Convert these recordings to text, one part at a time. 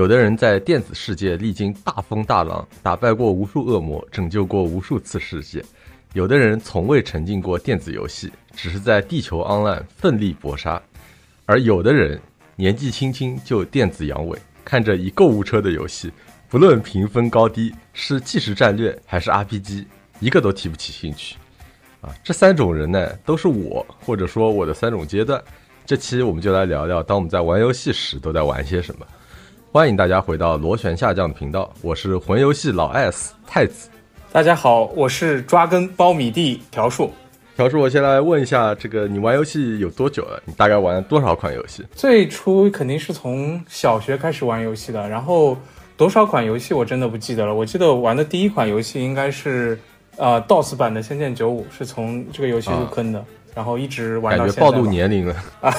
有的人在电子世界历经大风大浪，打败过无数恶魔，拯救过无数次世界；有的人从未沉浸过电子游戏，只是在地球 online 奋力搏杀；而有的人年纪轻轻就电子阳痿，看着一购物车的游戏，不论评分高低，是即时战略还是 RPG，一个都提不起兴趣。啊，这三种人呢，都是我，或者说我的三种阶段。这期我们就来聊聊，当我们在玩游戏时都在玩些什么。欢迎大家回到螺旋下降的频道，我是魂游戏老 S 太子。大家好，我是抓根苞米地条树。条树，我先来问一下，这个你玩游戏有多久了？你大概玩了多少款游戏？最初肯定是从小学开始玩游戏的，然后多少款游戏我真的不记得了。我记得我玩的第一款游戏应该是呃 DOS 版的《仙剑九五》，是从这个游戏入坑的。然后一直玩到感觉暴露年龄了啊！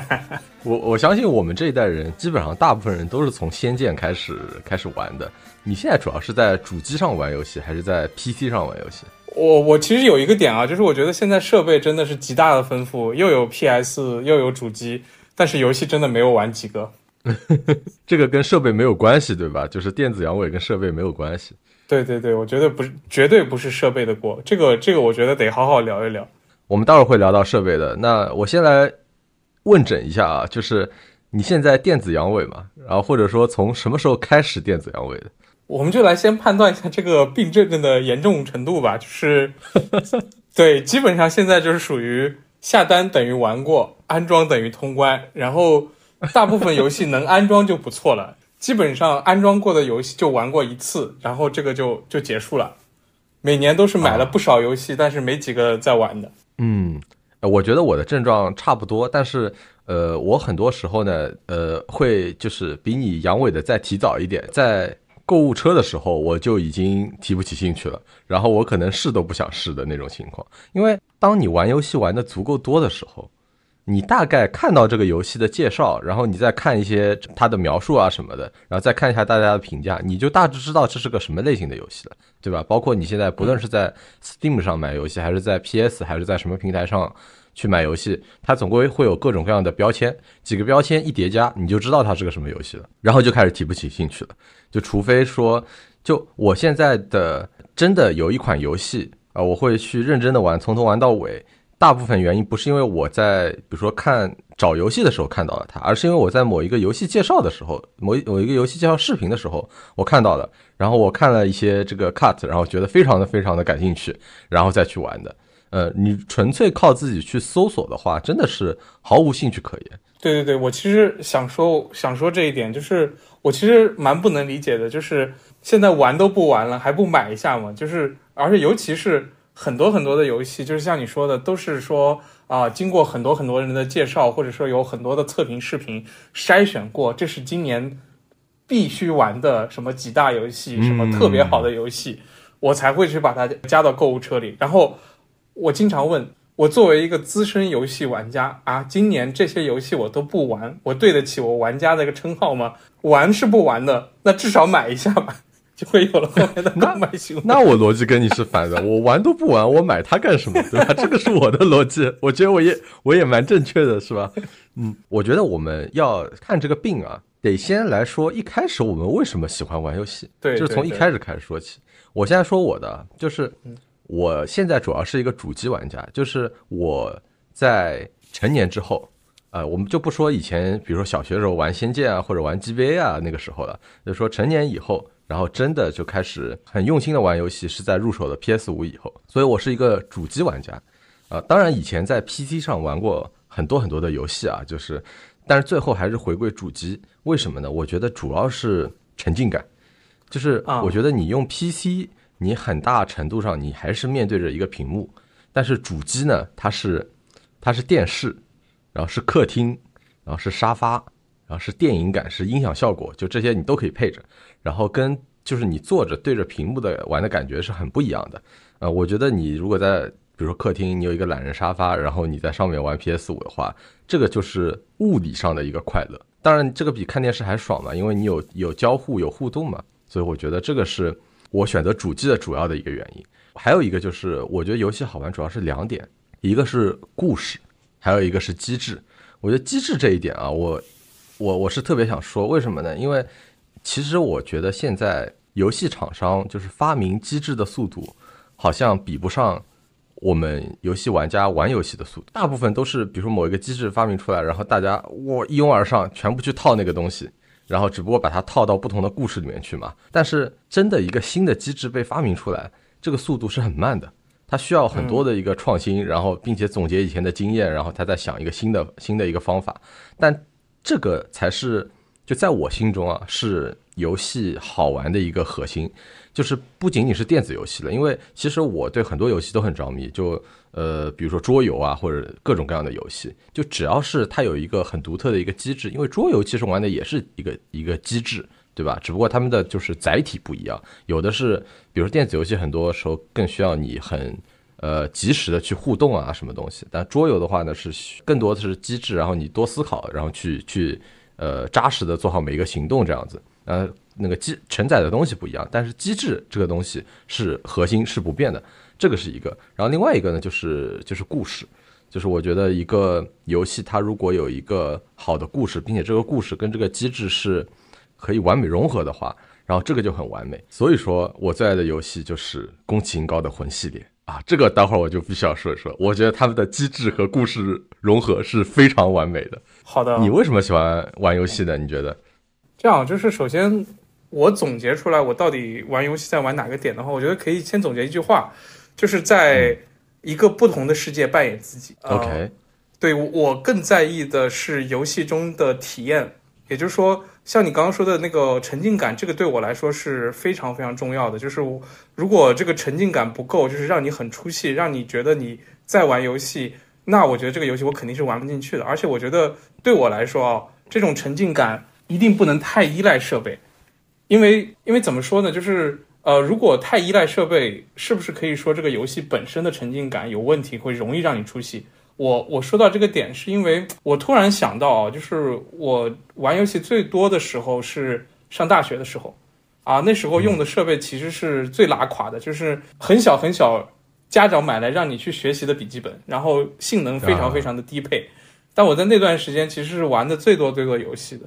我我相信我们这一代人基本上大部分人都是从《仙剑》开始开始玩的。你现在主要是在主机上玩游戏，还是在 PC 上玩游戏？我我其实有一个点啊，就是我觉得现在设备真的是极大的丰富，又有 PS 又有主机，但是游戏真的没有玩几个。这个跟设备没有关系，对吧？就是电子阳痿跟设备没有关系。对对对，我觉得不是，绝对不是设备的锅。这个这个，我觉得得好好聊一聊。我们待会儿会聊到设备的，那我先来问诊一下啊，就是你现在电子阳痿嘛？然后或者说从什么时候开始电子阳痿的？我们就来先判断一下这个病症的严重程度吧。就是，对，基本上现在就是属于下单等于玩过，安装等于通关，然后大部分游戏能安装就不错了。基本上安装过的游戏就玩过一次，然后这个就就结束了。每年都是买了不少游戏，但是没几个在玩的。嗯，我觉得我的症状差不多，但是呃，我很多时候呢，呃，会就是比你阳痿的再提早一点，在购物车的时候我就已经提不起兴趣了，然后我可能试都不想试的那种情况，因为当你玩游戏玩的足够多的时候。你大概看到这个游戏的介绍，然后你再看一些它的描述啊什么的，然后再看一下大家的评价，你就大致知道这是个什么类型的游戏了，对吧？包括你现在不论是在 Steam 上买游戏，还是在 PS，还是在什么平台上去买游戏，它总归会有各种各样的标签，几个标签一叠加，你就知道它是个什么游戏了，然后就开始提不起兴趣了。就除非说，就我现在的真的有一款游戏啊，我会去认真的玩，从头玩到尾。大部分原因不是因为我在比如说看找游戏的时候看到了它，而是因为我在某一个游戏介绍的时候，某某一个游戏介绍视频的时候我看到了，然后我看了一些这个 cut，然后觉得非常的非常的感兴趣，然后再去玩的。呃，你纯粹靠自己去搜索的话，真的是毫无兴趣可言。对对对，我其实想说想说这一点，就是我其实蛮不能理解的，就是现在玩都不玩了，还不买一下吗？就是而且尤其是。很多很多的游戏，就是像你说的，都是说啊，经过很多很多人的介绍，或者说有很多的测评视频筛选过，这是今年必须玩的什么几大游戏，什么特别好的游戏，我才会去把它加到购物车里。然后我经常问，我作为一个资深游戏玩家啊，今年这些游戏我都不玩，我对得起我玩家的一个称号吗？玩是不玩的，那至少买一下吧。就会有了后面的购买行为。那我逻辑跟你是反的，我玩都不玩，我买它干什么？对吧？这个是我的逻辑，我觉得我也我也蛮正确的，是吧？嗯，我觉得我们要看这个病啊，得先来说一开始我们为什么喜欢玩游戏，对，就是从一开始开始说起。我现在说我的，就是我现在主要是一个主机玩家，就是我在成年之后，呃，我们就不说以前，比如说小学的时候玩《仙剑》啊，或者玩 GBA 啊那个时候了，就说成年以后。然后真的就开始很用心的玩游戏，是在入手了 PS 五以后，所以我是一个主机玩家，啊，当然以前在 PC 上玩过很多很多的游戏啊，就是，但是最后还是回归主机，为什么呢？我觉得主要是沉浸感，就是我觉得你用 PC，你很大程度上你还是面对着一个屏幕，但是主机呢，它是它是电视，然后是客厅，然后是沙发，然后是电影感，是音响效果，就这些你都可以配着。然后跟就是你坐着对着屏幕的玩的感觉是很不一样的，呃，我觉得你如果在比如说客厅，你有一个懒人沙发，然后你在上面玩 PS 五的话，这个就是物理上的一个快乐。当然，这个比看电视还爽嘛，因为你有有交互有互动嘛，所以我觉得这个是我选择主机的主要的一个原因。还有一个就是我觉得游戏好玩主要是两点，一个是故事，还有一个是机制。我觉得机制这一点啊，我我我是特别想说，为什么呢？因为其实我觉得现在游戏厂商就是发明机制的速度，好像比不上我们游戏玩家玩游戏的速度。大部分都是比如说某一个机制发明出来，然后大家我一拥而上，全部去套那个东西，然后只不过把它套到不同的故事里面去嘛。但是真的一个新的机制被发明出来，这个速度是很慢的。它需要很多的一个创新，然后并且总结以前的经验，然后他再想一个新的新的一个方法。但这个才是就在我心中啊，是游戏好玩的一个核心，就是不仅仅是电子游戏了。因为其实我对很多游戏都很着迷，就呃，比如说桌游啊，或者各种各样的游戏，就只要是它有一个很独特的一个机制，因为桌游其实玩的也是一个一个机制。对吧？只不过他们的就是载体不一样，有的是，比如说电子游戏，很多时候更需要你很呃及时的去互动啊，什么东西。但桌游的话呢，是更多的是机制，然后你多思考，然后去去呃扎实的做好每一个行动这样子。呃，那个机承载的东西不一样，但是机制这个东西是核心是不变的，这个是一个。然后另外一个呢，就是就是故事，就是我觉得一个游戏它如果有一个好的故事，并且这个故事跟这个机制是。可以完美融合的话，然后这个就很完美。所以说我最爱的游戏就是宫崎英高的魂系列啊，这个待会儿我就必须要说一说。我觉得他们的机制和故事融合是非常完美的。好的，你为什么喜欢玩游戏呢？你觉得？这样就是首先我总结出来，我到底玩游戏在玩哪个点的话，我觉得可以先总结一句话，就是在一个不同的世界扮演自己。OK，对我更在意的是游戏中的体验，也就是说。像你刚刚说的那个沉浸感，这个对我来说是非常非常重要的。就是如果这个沉浸感不够，就是让你很出戏，让你觉得你在玩游戏，那我觉得这个游戏我肯定是玩不进去的。而且我觉得对我来说啊，这种沉浸感一定不能太依赖设备，因为因为怎么说呢？就是呃，如果太依赖设备，是不是可以说这个游戏本身的沉浸感有问题，会容易让你出戏？我我说到这个点，是因为我突然想到啊，就是我玩游戏最多的时候是上大学的时候，啊，那时候用的设备其实是最拉垮的，就是很小很小，家长买来让你去学习的笔记本，然后性能非常非常的低配。但我在那段时间其实是玩的最多最多游戏的，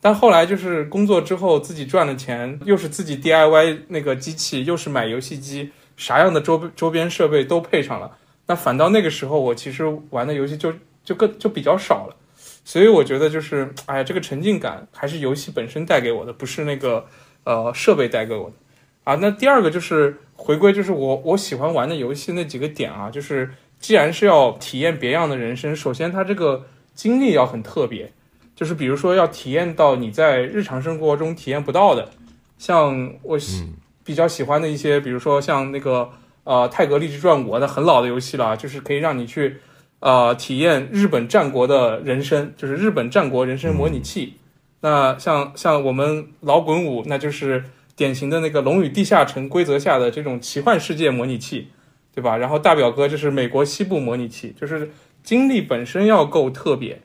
但后来就是工作之后自己赚了钱，又是自己 DIY 那个机器，又是买游戏机，啥样的周周边设备都配上了。那反倒那个时候，我其实玩的游戏就就更就比较少了，所以我觉得就是，哎呀，这个沉浸感还是游戏本身带给我的，不是那个呃设备带给我的啊。那第二个就是回归，就是我我喜欢玩的游戏那几个点啊，就是既然是要体验别样的人生，首先它这个经历要很特别，就是比如说要体验到你在日常生活中体验不到的，像我喜比较喜欢的一些，比如说像那个。呃，泰格励志传五，那很老的游戏了，就是可以让你去，呃，体验日本战国的人生，就是日本战国人生模拟器。那像像我们老滚五，那就是典型的那个《龙与地下城》规则下的这种奇幻世界模拟器，对吧？然后大表哥就是美国西部模拟器，就是经历本身要够特别。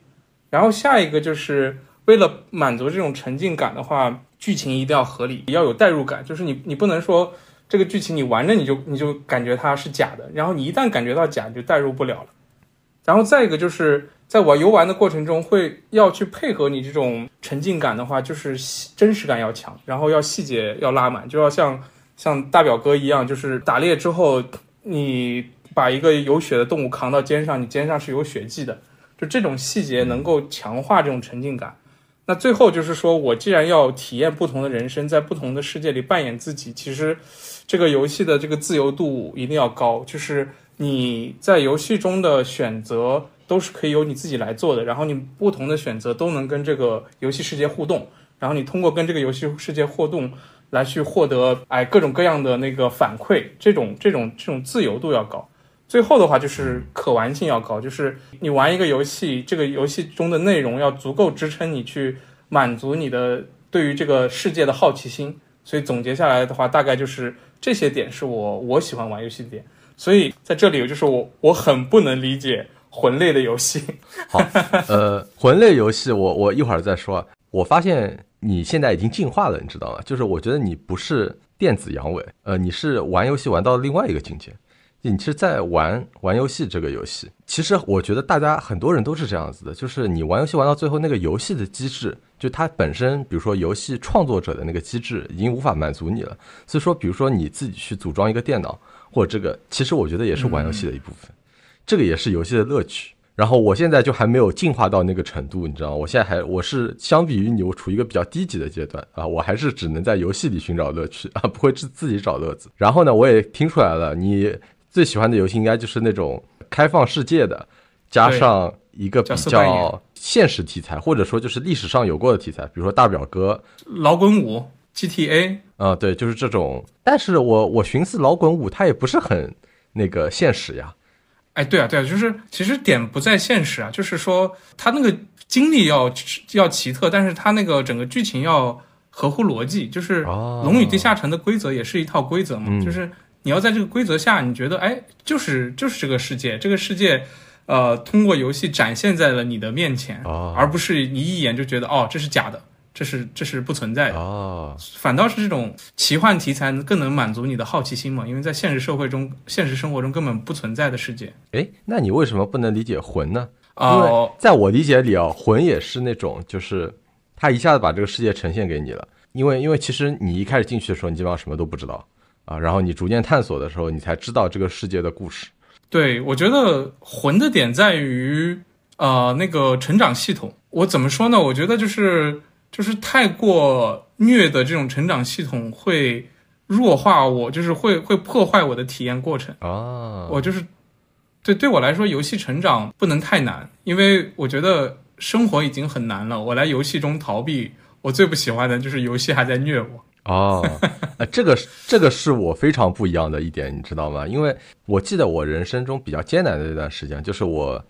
然后下一个就是为了满足这种沉浸感的话，剧情一定要合理，要有代入感，就是你你不能说。这个剧情你玩着你就你就感觉它是假的，然后你一旦感觉到假，你就代入不了了。然后再一个就是在玩游玩的过程中，会要去配合你这种沉浸感的话，就是真实感要强，然后要细节要拉满，就要像像大表哥一样，就是打猎之后你把一个有血的动物扛到肩上，你肩上是有血迹的，就这种细节能够强化这种沉浸感。那最后就是说我既然要体验不同的人生，在不同的世界里扮演自己，其实。这个游戏的这个自由度一定要高，就是你在游戏中的选择都是可以由你自己来做的，然后你不同的选择都能跟这个游戏世界互动，然后你通过跟这个游戏世界互动来去获得哎各种各样的那个反馈，这种这种这种自由度要高。最后的话就是可玩性要高，就是你玩一个游戏，这个游戏中的内容要足够支撑你去满足你的对于这个世界的好奇心。所以总结下来的话，大概就是。这些点是我我喜欢玩游戏的点，所以在这里就是我我很不能理解魂类的游戏。好，呃，魂类游戏我我一会儿再说。我发现你现在已经进化了，你知道吗？就是我觉得你不是电子阳痿，呃，你是玩游戏玩到另外一个境界。你是在玩玩游戏这个游戏。其实我觉得大家很多人都是这样子的，就是你玩游戏玩到最后，那个游戏的机制，就它本身，比如说游戏创作者的那个机制已经无法满足你了。所以说，比如说你自己去组装一个电脑，或者这个，其实我觉得也是玩游戏的一部分，这个也是游戏的乐趣。然后我现在就还没有进化到那个程度，你知道吗？我现在还我是相比于你，我处于一个比较低级的阶段啊，我还是只能在游戏里寻找乐趣啊，不会自自己找乐子。然后呢，我也听出来了，你最喜欢的游戏应该就是那种开放世界的，加上一个比较现实题材，或者说就是历史上有过的题材，比如说大表哥、老滚五、GTA 啊，对，就是这种。但是我我寻思老滚五它也不是很那个现实呀。哎，对啊，对啊，就是其实点不在现实啊，就是说他那个经历要要奇特，但是他那个整个剧情要合乎逻辑，就是《龙与地下城》的规则也是一套规则嘛，就是你要在这个规则下，你觉得哎，就是就是这个世界，这个世界，呃，通过游戏展现在了你的面前，而不是你一眼就觉得哦，这是假的。这是这是不存在的哦，反倒是这种奇幻题材更能满足你的好奇心嘛？因为在现实社会中、现实生活中根本不存在的世界。哎，那你为什么不能理解魂呢？因为在我理解里啊，魂也是那种，就是他一下子把这个世界呈现给你了。因为因为其实你一开始进去的时候，你基本上什么都不知道啊，然后你逐渐探索的时候，你才知道这个世界的故事。对，我觉得魂的点在于呃那个成长系统。我怎么说呢？我觉得就是。就是太过虐的这种成长系统会弱化我，就是会会破坏我的体验过程啊。我就是对对我来说，游戏成长不能太难，因为我觉得生活已经很难了。我来游戏中逃避，我最不喜欢的就是游戏还在虐我。哦，这个这个是我非常不一样的一点，你知道吗？因为我记得我人生中比较艰难的一段时间，就是我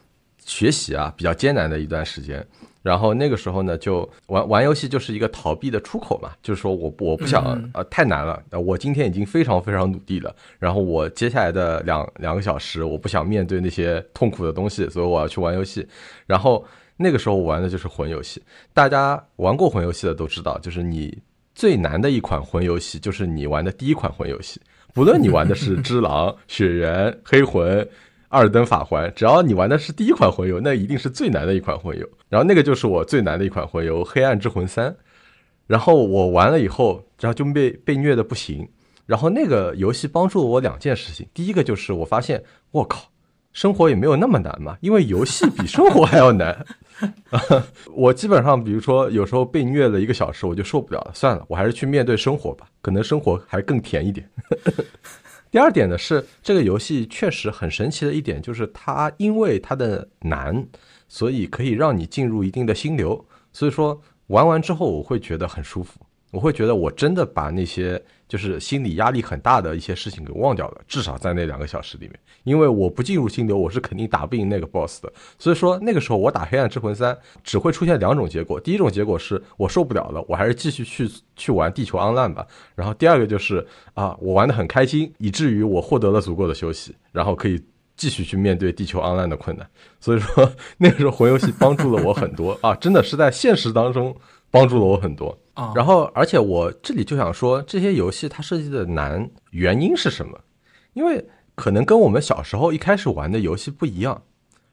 学习啊比较艰难的一段时间。然后那个时候呢，就玩玩游戏就是一个逃避的出口嘛，就是说我我不想呃太难了，我今天已经非常非常努力了，然后我接下来的两两个小时我不想面对那些痛苦的东西，所以我要去玩游戏。然后那个时候我玩的就是魂游戏，大家玩过魂游戏的都知道，就是你最难的一款魂游戏就是你玩的第一款魂游戏，不论你玩的是 只狼、雪人、黑魂。二登法环，只要你玩的是第一款魂游，那一定是最难的一款魂游。然后那个就是我最难的一款魂游《黑暗之魂三》。然后我玩了以后，然后就被被虐的不行。然后那个游戏帮助了我两件事情，第一个就是我发现，我靠，生活也没有那么难嘛，因为游戏比生活还要难。我基本上，比如说有时候被虐了一个小时，我就受不了了，算了，我还是去面对生活吧，可能生活还更甜一点。第二点呢是这个游戏确实很神奇的一点，就是它因为它的难，所以可以让你进入一定的心流。所以说玩完之后，我会觉得很舒服，我会觉得我真的把那些。就是心理压力很大的一些事情给忘掉了，至少在那两个小时里面，因为我不进入心流，我是肯定打不赢那个 boss 的。所以说那个时候我打黑暗之魂三只会出现两种结果，第一种结果是我受不了了，我还是继续去去玩地球 online 吧。然后第二个就是啊，我玩的很开心，以至于我获得了足够的休息，然后可以继续去面对地球 online 的困难。所以说 那个时候魂游戏帮助了我很多啊，真的是在现实当中帮助了我很多。然后，而且我这里就想说，这些游戏它设计的难原因是什么？因为可能跟我们小时候一开始玩的游戏不一样。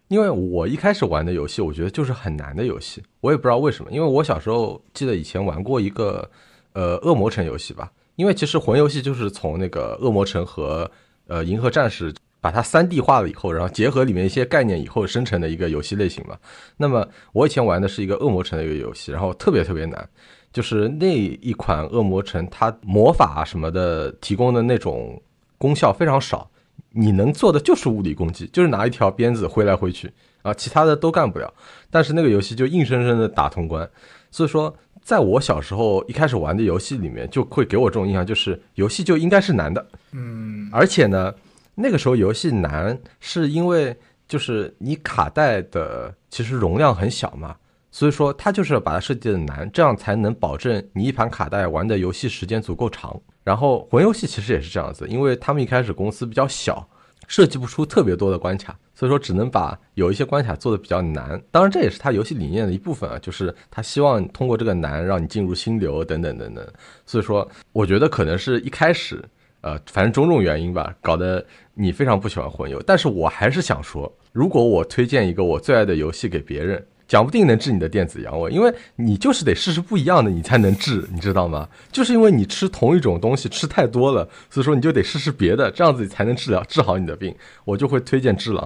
因为我一开始玩的游戏，我觉得就是很难的游戏，我也不知道为什么。因为我小时候记得以前玩过一个呃恶魔城游戏吧，因为其实魂游戏就是从那个恶魔城和呃银河战士。把它三 D 化了以后，然后结合里面一些概念以后生成的一个游戏类型嘛。那么我以前玩的是一个恶魔城的一个游戏，然后特别特别难，就是那一款恶魔城，它魔法什么的提供的那种功效非常少，你能做的就是物理攻击，就是拿一条鞭子挥来挥去啊，其他的都干不了。但是那个游戏就硬生生的打通关，所以说在我小时候一开始玩的游戏里面，就会给我这种印象，就是游戏就应该是难的，嗯，而且呢。那个时候游戏难，是因为就是你卡带的其实容量很小嘛，所以说它就是把它设计的难，这样才能保证你一盘卡带玩的游戏时间足够长。然后魂游戏其实也是这样子，因为他们一开始公司比较小，设计不出特别多的关卡，所以说只能把有一些关卡做的比较难。当然这也是他游戏理念的一部分啊，就是他希望通过这个难让你进入心流等等等等。所以说我觉得可能是一开始。呃，反正种种原因吧，搞得你非常不喜欢魂游。但是我还是想说，如果我推荐一个我最爱的游戏给别人，讲不定能治你的电子阳痿，因为你就是得试试不一样的，你才能治，你知道吗？就是因为你吃同一种东西吃太多了，所以说你就得试试别的，这样子才能治疗治好你的病。我就会推荐《只狼》，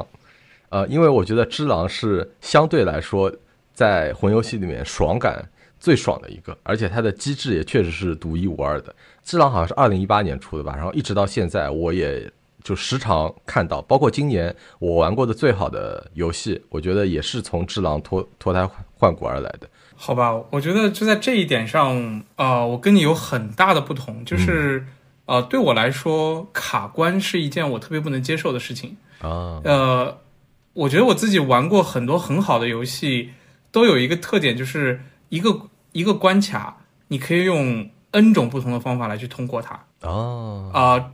呃，因为我觉得《只狼》是相对来说在魂游戏里面爽感最爽的一个，而且它的机制也确实是独一无二的。只狼好像是二零一八年出的吧，然后一直到现在，我也就时常看到，包括今年我玩过的最好的游戏，我觉得也是从智狼脱脱胎换骨而来的。好吧，我觉得就在这一点上，呃，我跟你有很大的不同，就是呃，对我来说，卡关是一件我特别不能接受的事情啊。呃，我觉得我自己玩过很多很好的游戏，都有一个特点，就是一个一个关卡，你可以用。N 种不同的方法来去通过它哦啊，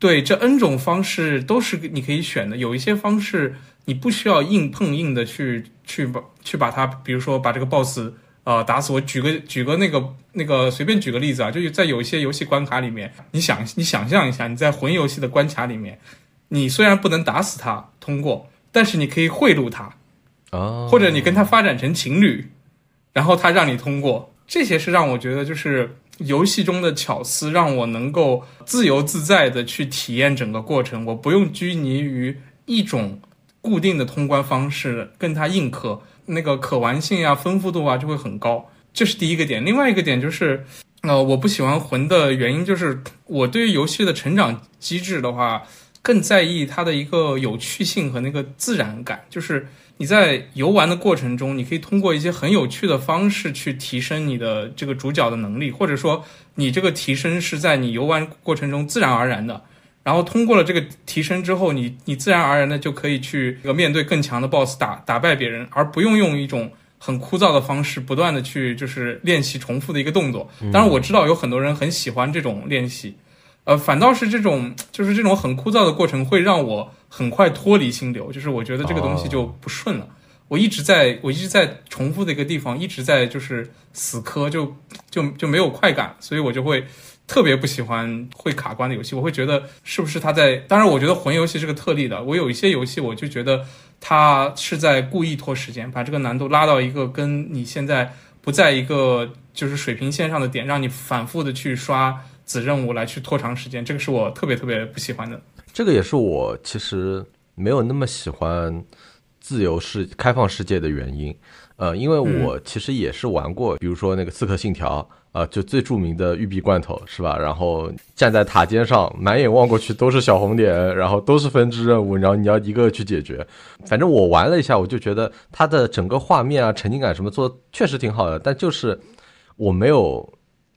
对，这 N 种方式都是你可以选的。有一些方式你不需要硬碰硬的去去把去把它，比如说把这个 BOSS 呃打死。我举个举个那个那个随便举个例子啊，就是在有一些游戏关卡里面，你想你想象一下，你在魂游戏的关卡里面，你虽然不能打死他通过，但是你可以贿赂他啊，或者你跟他发展成情侣，然后他让你通过。这些是让我觉得就是。游戏中的巧思让我能够自由自在的去体验整个过程，我不用拘泥于一种固定的通关方式，跟它硬磕，那个可玩性啊、丰富度啊就会很高。这是第一个点。另外一个点就是，呃，我不喜欢魂的原因就是，我对于游戏的成长机制的话，更在意它的一个有趣性和那个自然感，就是。你在游玩的过程中，你可以通过一些很有趣的方式去提升你的这个主角的能力，或者说你这个提升是在你游玩过程中自然而然的。然后通过了这个提升之后，你你自然而然的就可以去面对更强的 BOSS 打打败别人，而不用用一种很枯燥的方式不断的去就是练习重复的一个动作。当然我知道有很多人很喜欢这种练习。呃，反倒是这种，就是这种很枯燥的过程，会让我很快脱离心流。就是我觉得这个东西就不顺了。我一直在，我一直在重复的一个地方，一直在就是死磕，就就就没有快感，所以我就会特别不喜欢会卡关的游戏。我会觉得是不是他在？当然，我觉得魂游戏是个特例的。我有一些游戏，我就觉得他是在故意拖时间，把这个难度拉到一个跟你现在不在一个就是水平线上的点，让你反复的去刷。子任务来去拖长时间，这个是我特别特别不喜欢的。这个也是我其实没有那么喜欢自由世开放世界的原因。呃，因为我其实也是玩过，比如说那个《刺客信条》啊，就最著名的玉璧罐头是吧？然后站在塔尖上，满眼望过去都是小红点，然后都是分支任务，然后你要一个个去解决。反正我玩了一下，我就觉得它的整个画面啊、沉浸感什么做确实挺好的，但就是我没有。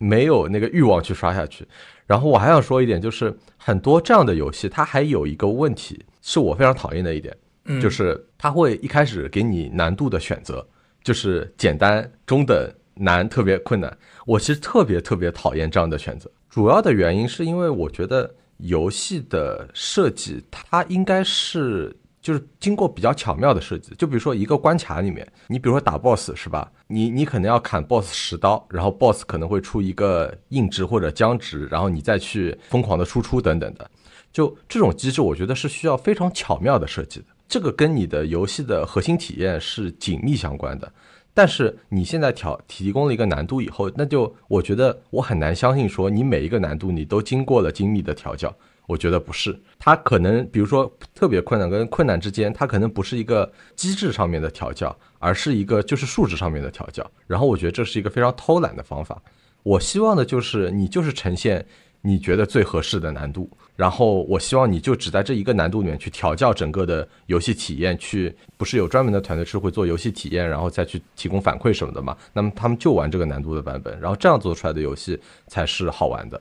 没有那个欲望去刷下去，然后我还想说一点，就是很多这样的游戏，它还有一个问题，是我非常讨厌的一点，就是它会一开始给你难度的选择，就是简单、中等、难、特别困难。我其实特别特别讨厌这样的选择，主要的原因是因为我觉得游戏的设计它应该是。就是经过比较巧妙的设计，就比如说一个关卡里面，你比如说打 boss 是吧？你你可能要砍 boss 十刀，然后 boss 可能会出一个硬直或者僵直，然后你再去疯狂的输出等等的。就这种机制，我觉得是需要非常巧妙的设计的。这个跟你的游戏的核心体验是紧密相关的。但是你现在调提供了一个难度以后，那就我觉得我很难相信说你每一个难度你都经过了精密的调教。我觉得不是，它可能比如说特别困难跟困难之间，它可能不是一个机制上面的调教，而是一个就是数值上面的调教。然后我觉得这是一个非常偷懒的方法。我希望的就是你就是呈现你觉得最合适的难度，然后我希望你就只在这一个难度里面去调教整个的游戏体验，去不是有专门的团队是会做游戏体验，然后再去提供反馈什么的嘛？那么他们就玩这个难度的版本，然后这样做出来的游戏才是好玩的。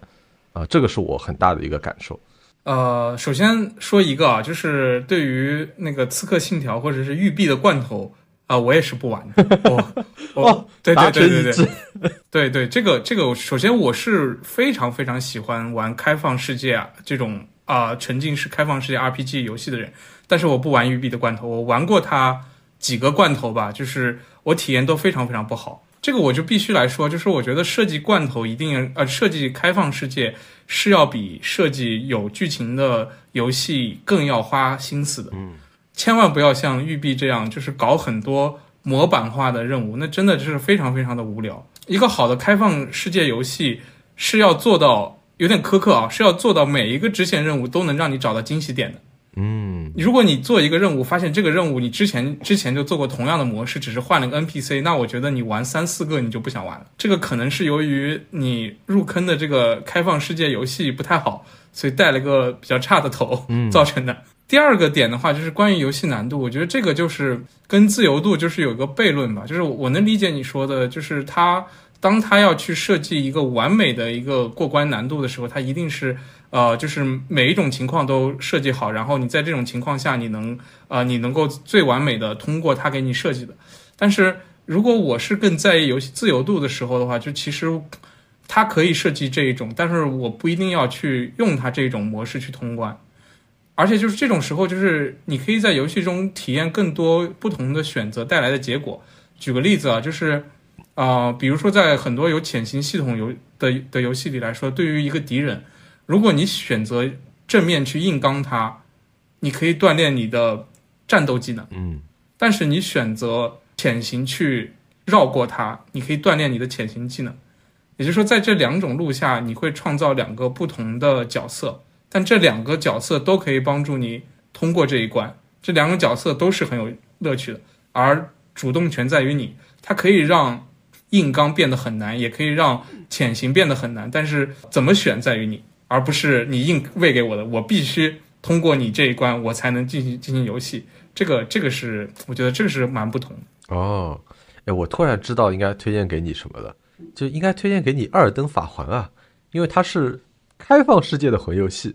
啊，这个是我很大的一个感受。呃，首先说一个啊，就是对于那个《刺客信条》或者是《育碧的罐头啊，我也是不玩的。哦，哦，对对对对对，对 对，这个这个，首先我是非常非常喜欢玩开放世界啊这种啊沉浸式开放世界 RPG 游戏的人，但是我不玩育碧的罐头，我玩过它几个罐头吧，就是我体验都非常非常不好。这个我就必须来说，就是我觉得设计罐头一定呃设计开放世界是要比设计有剧情的游戏更要花心思的。嗯，千万不要像育碧这样，就是搞很多模板化的任务，那真的就是非常非常的无聊。一个好的开放世界游戏是要做到有点苛刻啊，是要做到每一个支线任务都能让你找到惊喜点的。嗯，如果你做一个任务，发现这个任务你之前之前就做过同样的模式，只是换了个 NPC，那我觉得你玩三四个你就不想玩了。这个可能是由于你入坑的这个开放世界游戏不太好，所以带了个比较差的头造成的。第二个点的话，就是关于游戏难度，我觉得这个就是跟自由度就是有一个悖论吧。就是我能理解你说的，就是他当他要去设计一个完美的一个过关难度的时候，他一定是。呃，就是每一种情况都设计好，然后你在这种情况下，你能呃，你能够最完美的通过他给你设计的。但是如果我是更在意游戏自由度的时候的话，就其实它可以设计这一种，但是我不一定要去用它这种模式去通关。而且就是这种时候，就是你可以在游戏中体验更多不同的选择带来的结果。举个例子啊，就是啊，比如说在很多有潜行系统游的的游戏里来说，对于一个敌人。如果你选择正面去硬刚它，你可以锻炼你的战斗技能。嗯，但是你选择潜行去绕过它，你可以锻炼你的潜行技能。也就是说，在这两种路下，你会创造两个不同的角色，但这两个角色都可以帮助你通过这一关。这两个角色都是很有乐趣的，而主动权在于你。它可以让硬刚变得很难，也可以让潜行变得很难，但是怎么选在于你。而不是你硬喂给我的，我必须通过你这一关，我才能进行进行游戏。这个这个是我觉得这个是蛮不同的哦。哎，我突然知道应该推荐给你什么了，就应该推荐给你《二登法环》啊，因为它是开放世界的魂游戏，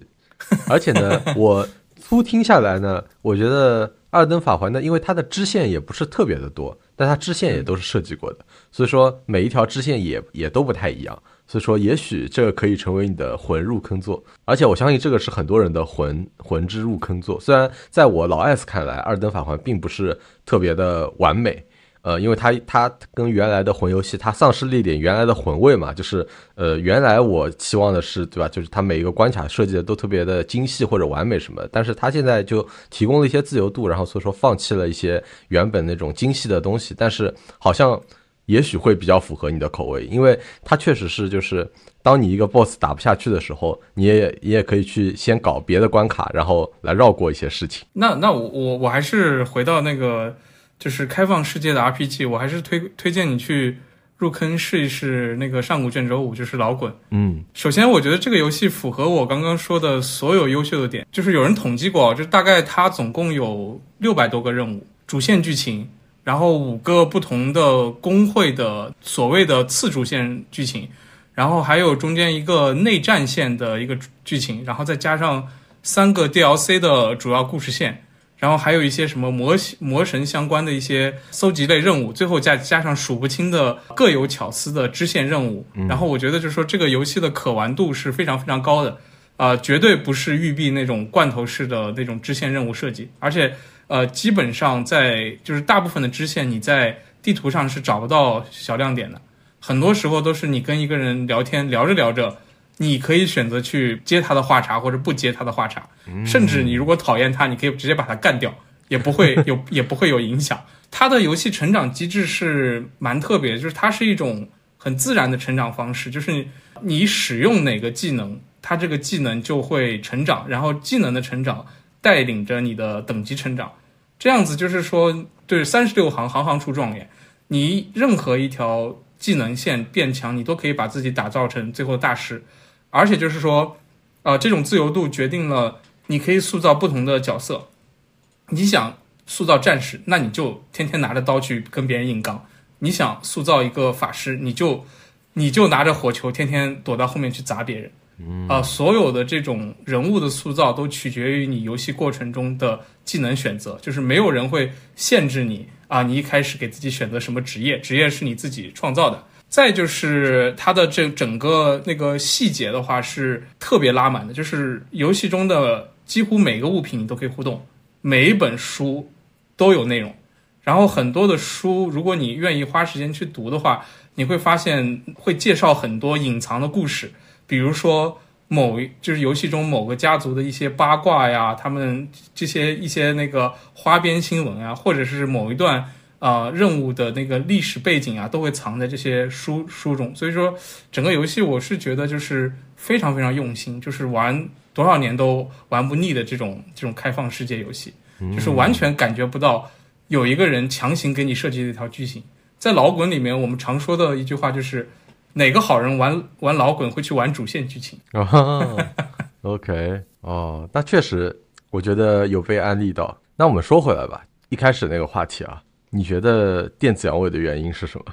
而且呢，我粗听下来呢，我觉得《二登法环》呢，因为它的支线也不是特别的多，但它支线也都是设计过的，所以说每一条支线也也都不太一样。所以说，也许这个可以成为你的魂入坑作，而且我相信这个是很多人的魂魂之入坑作。虽然在我老 S 看来，《二登法环》并不是特别的完美，呃，因为它它跟原来的魂游戏它丧失了一点原来的魂味嘛，就是呃，原来我期望的是对吧？就是它每一个关卡设计的都特别的精细或者完美什么，但是它现在就提供了一些自由度，然后所以说放弃了一些原本那种精细的东西，但是好像。也许会比较符合你的口味，因为它确实是就是，当你一个 boss 打不下去的时候，你也你也可以去先搞别的关卡，然后来绕过一些事情。那那我我我还是回到那个就是开放世界的 RPG，我还是推推荐你去入坑试一试那个上古卷轴五，就是老滚。嗯，首先我觉得这个游戏符合我刚刚说的所有优秀的点，就是有人统计过，就是大概它总共有六百多个任务，主线剧情。然后五个不同的工会的所谓的次主线剧情，然后还有中间一个内战线的一个剧情，然后再加上三个 DLC 的主要故事线，然后还有一些什么魔魔神相关的一些搜集类任务，最后再加上数不清的各有巧思的支线任务。然后我觉得就是说这个游戏的可玩度是非常非常高的，啊，绝对不是育碧那种罐头式的那种支线任务设计，而且。呃，基本上在就是大部分的支线，你在地图上是找不到小亮点的。很多时候都是你跟一个人聊天，聊着聊着，你可以选择去接他的话茬，或者不接他的话茬。甚至你如果讨厌他，你可以直接把他干掉，也不会有也不会有影响。他的游戏成长机制是蛮特别，就是它是一种很自然的成长方式，就是你使用哪个技能，它这个技能就会成长，然后技能的成长。带领着你的等级成长，这样子就是说，对三十六行，行行出状元。你任何一条技能线变强，你都可以把自己打造成最后大师。而且就是说，呃，这种自由度决定了你可以塑造不同的角色。你想塑造战士，那你就天天拿着刀去跟别人硬刚；你想塑造一个法师，你就你就拿着火球天天躲到后面去砸别人。啊，所有的这种人物的塑造都取决于你游戏过程中的技能选择，就是没有人会限制你啊，你一开始给自己选择什么职业，职业是你自己创造的。再就是它的这整个那个细节的话是特别拉满的，就是游戏中的几乎每个物品你都可以互动，每一本书都有内容。然后很多的书，如果你愿意花时间去读的话，你会发现会介绍很多隐藏的故事，比如说某就是游戏中某个家族的一些八卦呀，他们这些一些那个花边新闻啊，或者是某一段啊任务的那个历史背景啊，都会藏在这些书书中。所以说，整个游戏我是觉得就是非常非常用心，就是玩多少年都玩不腻的这种这种开放世界游戏，就是完全感觉不到。有一个人强行给你设计了一条剧情，在老滚里面，我们常说的一句话就是，哪个好人玩玩老滚会去玩主线剧情？OK，哦，那确实，我觉得有被安利到。那我们说回来吧，一开始那个话题啊，你觉得电子阳痿的原因是什么？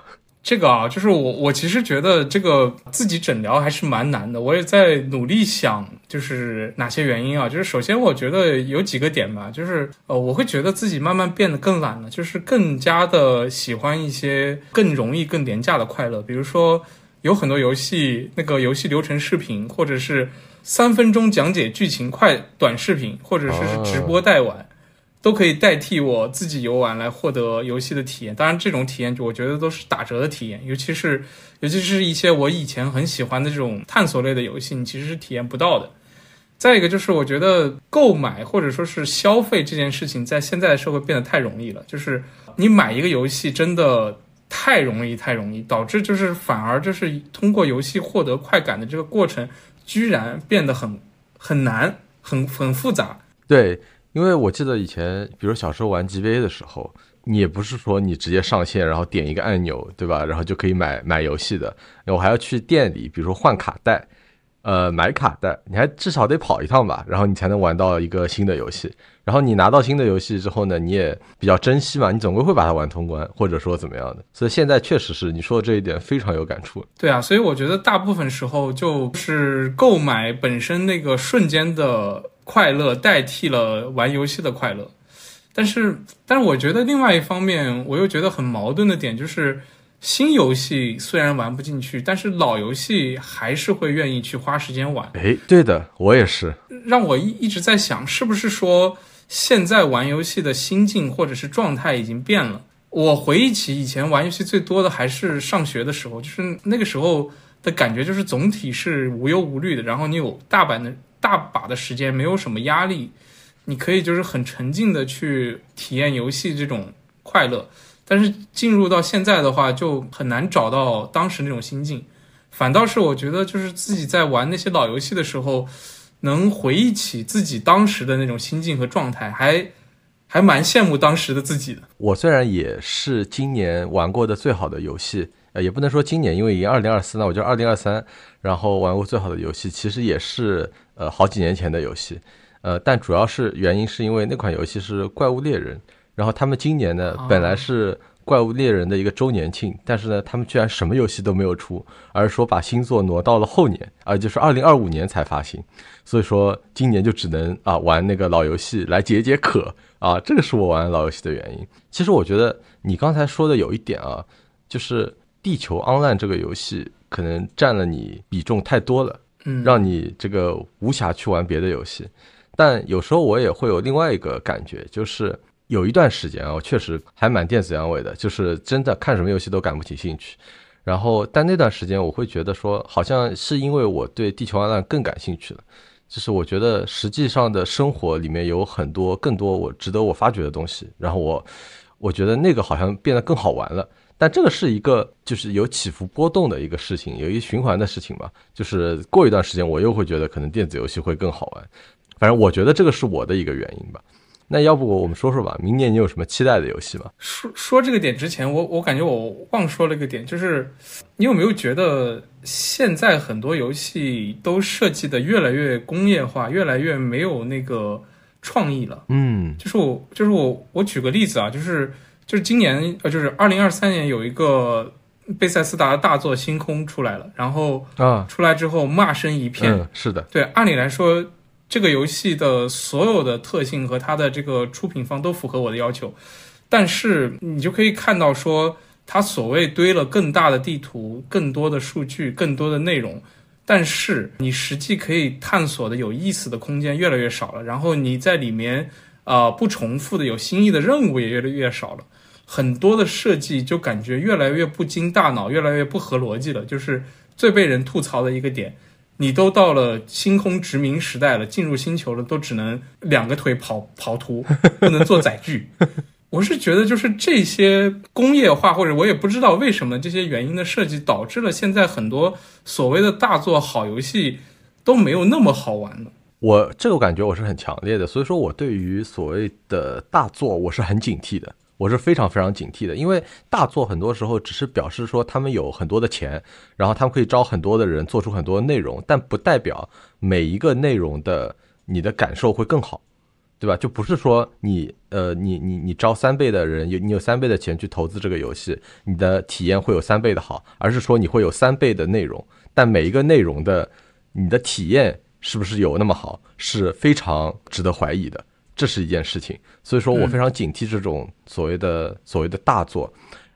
这个啊，就是我我其实觉得这个自己诊疗还是蛮难的，我也在努力想，就是哪些原因啊？就是首先我觉得有几个点吧，就是呃，我会觉得自己慢慢变得更懒了，就是更加的喜欢一些更容易、更廉价的快乐，比如说有很多游戏那个游戏流程视频，或者是三分钟讲解剧情快短视频，或者是直播带玩。都可以代替我自己游玩来获得游戏的体验，当然这种体验我觉得都是打折的体验，尤其是尤其是一些我以前很喜欢的这种探索类的游戏，你其实是体验不到的。再一个就是我觉得购买或者说是消费这件事情，在现在的社会变得太容易了，就是你买一个游戏真的太容易太容易，导致就是反而就是通过游戏获得快感的这个过程，居然变得很很难，很很复杂。对。因为我记得以前，比如小时候玩 G V A 的时候，你也不是说你直接上线，然后点一个按钮，对吧？然后就可以买买游戏的。我还要去店里，比如说换卡带，呃，买卡带，你还至少得跑一趟吧，然后你才能玩到一个新的游戏。然后你拿到新的游戏之后呢，你也比较珍惜嘛，你总归会把它玩通关，或者说怎么样的。所以现在确实是你说的这一点非常有感触。对啊，所以我觉得大部分时候就是购买本身那个瞬间的。快乐代替了玩游戏的快乐，但是，但是我觉得另外一方面，我又觉得很矛盾的点就是，新游戏虽然玩不进去，但是老游戏还是会愿意去花时间玩。哎，对的，我也是。让我一一直在想，是不是说现在玩游戏的心境或者是状态已经变了？我回忆起以前玩游戏最多的还是上学的时候，就是那个时候的感觉，就是总体是无忧无虑的，然后你有大把的。大把的时间，没有什么压力，你可以就是很沉浸的去体验游戏这种快乐。但是进入到现在的话，就很难找到当时那种心境。反倒是我觉得，就是自己在玩那些老游戏的时候，能回忆起自己当时的那种心境和状态，还还蛮羡慕当时的自己的。我虽然也是今年玩过的最好的游戏。呃，也不能说今年，因为已经二零二四了，我觉得二零二三，然后玩过最好的游戏，其实也是呃好几年前的游戏，呃，但主要是原因是因为那款游戏是怪物猎人，然后他们今年呢本来是怪物猎人的一个周年庆，但是呢他们居然什么游戏都没有出，而是说把新作挪到了后年，啊，就是二零二五年才发行，所以说今年就只能啊玩那个老游戏来解解渴啊，这个是我玩老游戏的原因。其实我觉得你刚才说的有一点啊，就是。地球 online 这个游戏可能占了你比重太多了，嗯，让你这个无暇去玩别的游戏。但有时候我也会有另外一个感觉，就是有一段时间啊，我确实还蛮电子阳痿的，就是真的看什么游戏都感不起兴趣。然后，但那段时间我会觉得说，好像是因为我对地球 online 更感兴趣了，就是我觉得实际上的生活里面有很多更多我值得我发掘的东西。然后我，我觉得那个好像变得更好玩了。但这个是一个就是有起伏波动的一个事情，有一循环的事情嘛。就是过一段时间，我又会觉得可能电子游戏会更好玩。反正我觉得这个是我的一个原因吧。那要不我们说说吧，明年你有什么期待的游戏吗？说说这个点之前，我我感觉我忘说了一个点，就是你有没有觉得现在很多游戏都设计的越来越工业化，越来越没有那个创意了？嗯，就是我就是我我举个例子啊，就是。就是今年，呃，就是二零二三年有一个贝塞斯达的大作《星空》出来了，然后啊，出来之后骂声一片。是的，对，按理来说，这个游戏的所有的特性和它的这个出品方都符合我的要求，但是你就可以看到说，它所谓堆了更大的地图、更多的数据、更多的内容，但是你实际可以探索的有意思的空间越来越少了，然后你在里面。呃，不重复的有新意的任务也越来越少了，很多的设计就感觉越来越不经大脑，越来越不合逻辑了。就是最被人吐槽的一个点，你都到了星空殖民时代了，进入星球了，都只能两个腿跑跑图，不能做载具。我是觉得，就是这些工业化，或者我也不知道为什么这些原因的设计，导致了现在很多所谓的大作好游戏都没有那么好玩了。我这个感觉我是很强烈的，所以说我对于所谓的大作我是很警惕的，我是非常非常警惕的，因为大作很多时候只是表示说他们有很多的钱，然后他们可以招很多的人做出很多内容，但不代表每一个内容的你的感受会更好，对吧？就不是说你呃你你你招三倍的人有你有三倍的钱去投资这个游戏，你的体验会有三倍的好，而是说你会有三倍的内容，但每一个内容的你的体验。是不是有那么好，是非常值得怀疑的，这是一件事情。所以说我非常警惕这种所谓的所谓的大作，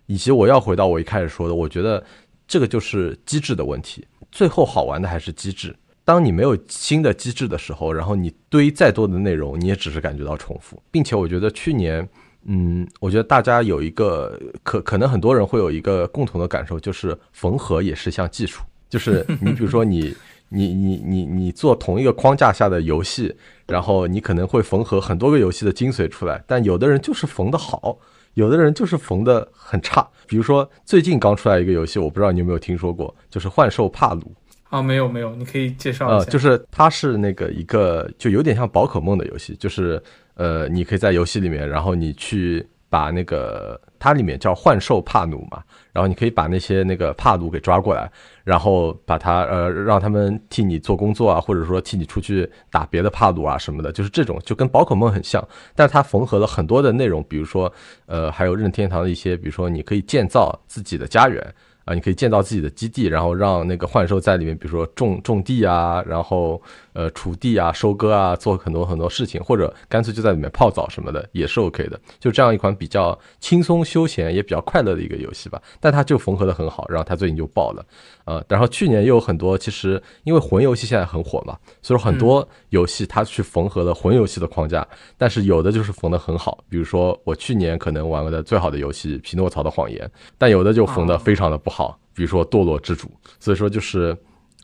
以及我要回到我一开始说的，我觉得这个就是机制的问题。最后好玩的还是机制。当你没有新的机制的时候，然后你堆再多的内容，你也只是感觉到重复。并且我觉得去年，嗯，我觉得大家有一个可可能很多人会有一个共同的感受，就是缝合也是项技术。就是你比如说你。你你你你做同一个框架下的游戏，然后你可能会缝合很多个游戏的精髓出来，但有的人就是缝的好，有的人就是缝的很差。比如说最近刚出来一个游戏，我不知道你有没有听说过，就是《幻兽帕鲁》啊，没有没有，你可以介绍一下。就是它是那个一个就有点像宝可梦的游戏，就是呃，你可以在游戏里面，然后你去把那个它里面叫幻兽帕努嘛。然后你可以把那些那个帕鲁给抓过来，然后把他呃让他们替你做工作啊，或者说替你出去打别的帕鲁啊什么的，就是这种就跟宝可梦很像，但是它缝合了很多的内容，比如说呃还有任天堂的一些，比如说你可以建造自己的家园。啊，你可以建造自己的基地，然后让那个幻兽在里面，比如说种种地啊，然后呃锄地啊、收割啊，做很多很多事情，或者干脆就在里面泡澡什么的也是 OK 的。就这样一款比较轻松休闲也比较快乐的一个游戏吧。但它就缝合的很好，然后它最近就爆了。呃，然后去年又有很多，其实因为魂游戏现在很火嘛，所以说很多游戏它去缝合了魂游戏的框架，但是有的就是缝的很好，比如说我去年可能玩过的最好的游戏《匹诺曹的谎言》，但有的就缝的非常的不好，比如说《堕落之主》。所以说就是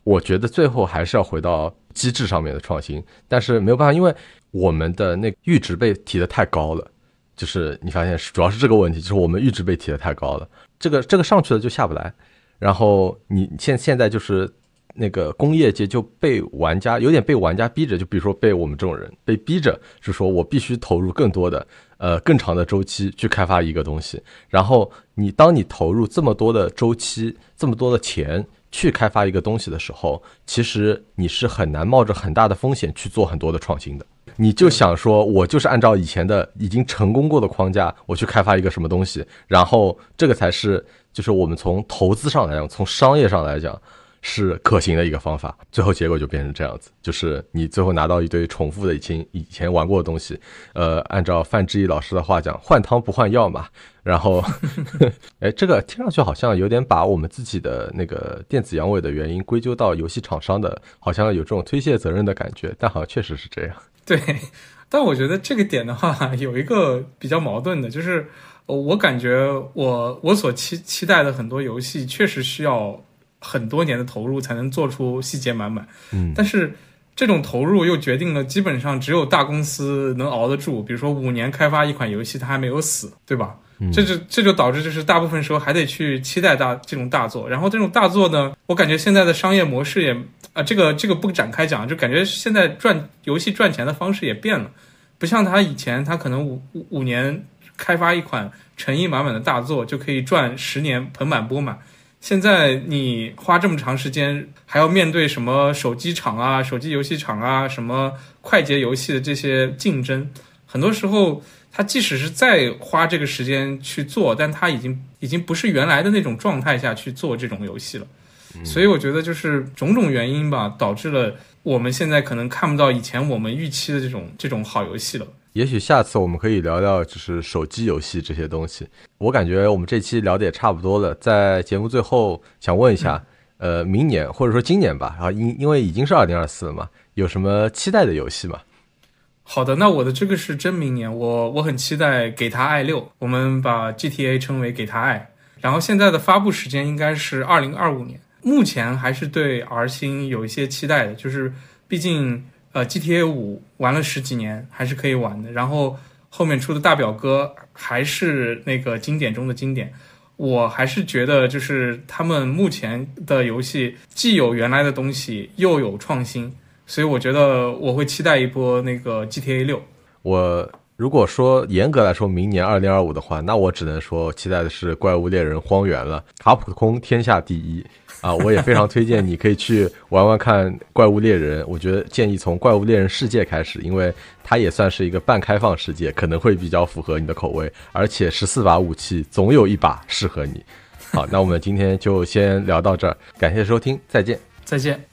我觉得最后还是要回到机制上面的创新，但是没有办法，因为我们的那阈值被提的太高了，就是你发现是主要是这个问题，就是我们阈值被提的太高了，这个这个上去了就下不来。然后你现现在就是那个工业界就被玩家有点被玩家逼着，就比如说被我们这种人被逼着，是说我必须投入更多的呃更长的周期去开发一个东西。然后你当你投入这么多的周期、这么多的钱去开发一个东西的时候，其实你是很难冒着很大的风险去做很多的创新的。你就想说，我就是按照以前的已经成功过的框架，我去开发一个什么东西，然后这个才是。就是我们从投资上来讲，从商业上来讲是可行的一个方法，最后结果就变成这样子，就是你最后拿到一堆重复的以前以前玩过的东西，呃，按照范志毅老师的话讲，换汤不换药嘛。然后 哎，这个听上去好像有点把我们自己的那个电子阳痿的原因归咎到游戏厂商的，好像有这种推卸责任的感觉，但好像确实是这样。对，但我觉得这个点的话，有一个比较矛盾的，就是。我感觉我我所期期待的很多游戏确实需要很多年的投入才能做出细节满满，嗯，但是这种投入又决定了基本上只有大公司能熬得住，比如说五年开发一款游戏，它还没有死，对吧？这就这就导致就是大部分时候还得去期待大这种大作，然后这种大作呢，我感觉现在的商业模式也啊，这个这个不展开讲，就感觉现在赚游戏赚钱的方式也变了，不像他以前，他可能五五五年。开发一款诚意满满的大作就可以赚十年盆满钵满，现在你花这么长时间，还要面对什么手机厂啊、手机游戏厂啊、什么快捷游戏的这些竞争，很多时候他即使是再花这个时间去做，但他已经已经不是原来的那种状态下去做这种游戏了。所以我觉得就是种种原因吧，导致了我们现在可能看不到以前我们预期的这种这种好游戏了。也许下次我们可以聊聊，就是手机游戏这些东西。我感觉我们这期聊的也差不多了，在节目最后想问一下，呃，明年或者说今年吧，然后，因因为已经是二零二四了嘛，有什么期待的游戏吗？好的，那我的这个是真明年，我我很期待给他爱六，我们把 GTA 称为给他爱。然后现在的发布时间应该是二零二五年，目前还是对 R 星有一些期待的，就是毕竟呃 GTA 五玩了十几年，还是可以玩的。然后后面出的大表哥还是那个经典中的经典，我还是觉得就是他们目前的游戏既有原来的东西，又有创新，所以我觉得我会期待一波那个 GTA 六。我。如果说严格来说，明年二零二五的话，那我只能说期待的是《怪物猎人荒原》了。卡普空天下第一啊！我也非常推荐你可以去玩玩看《怪物猎人》。我觉得建议从《怪物猎人世界》开始，因为它也算是一个半开放世界，可能会比较符合你的口味。而且十四把武器总有一把适合你。好，那我们今天就先聊到这儿，感谢收听，再见，再见。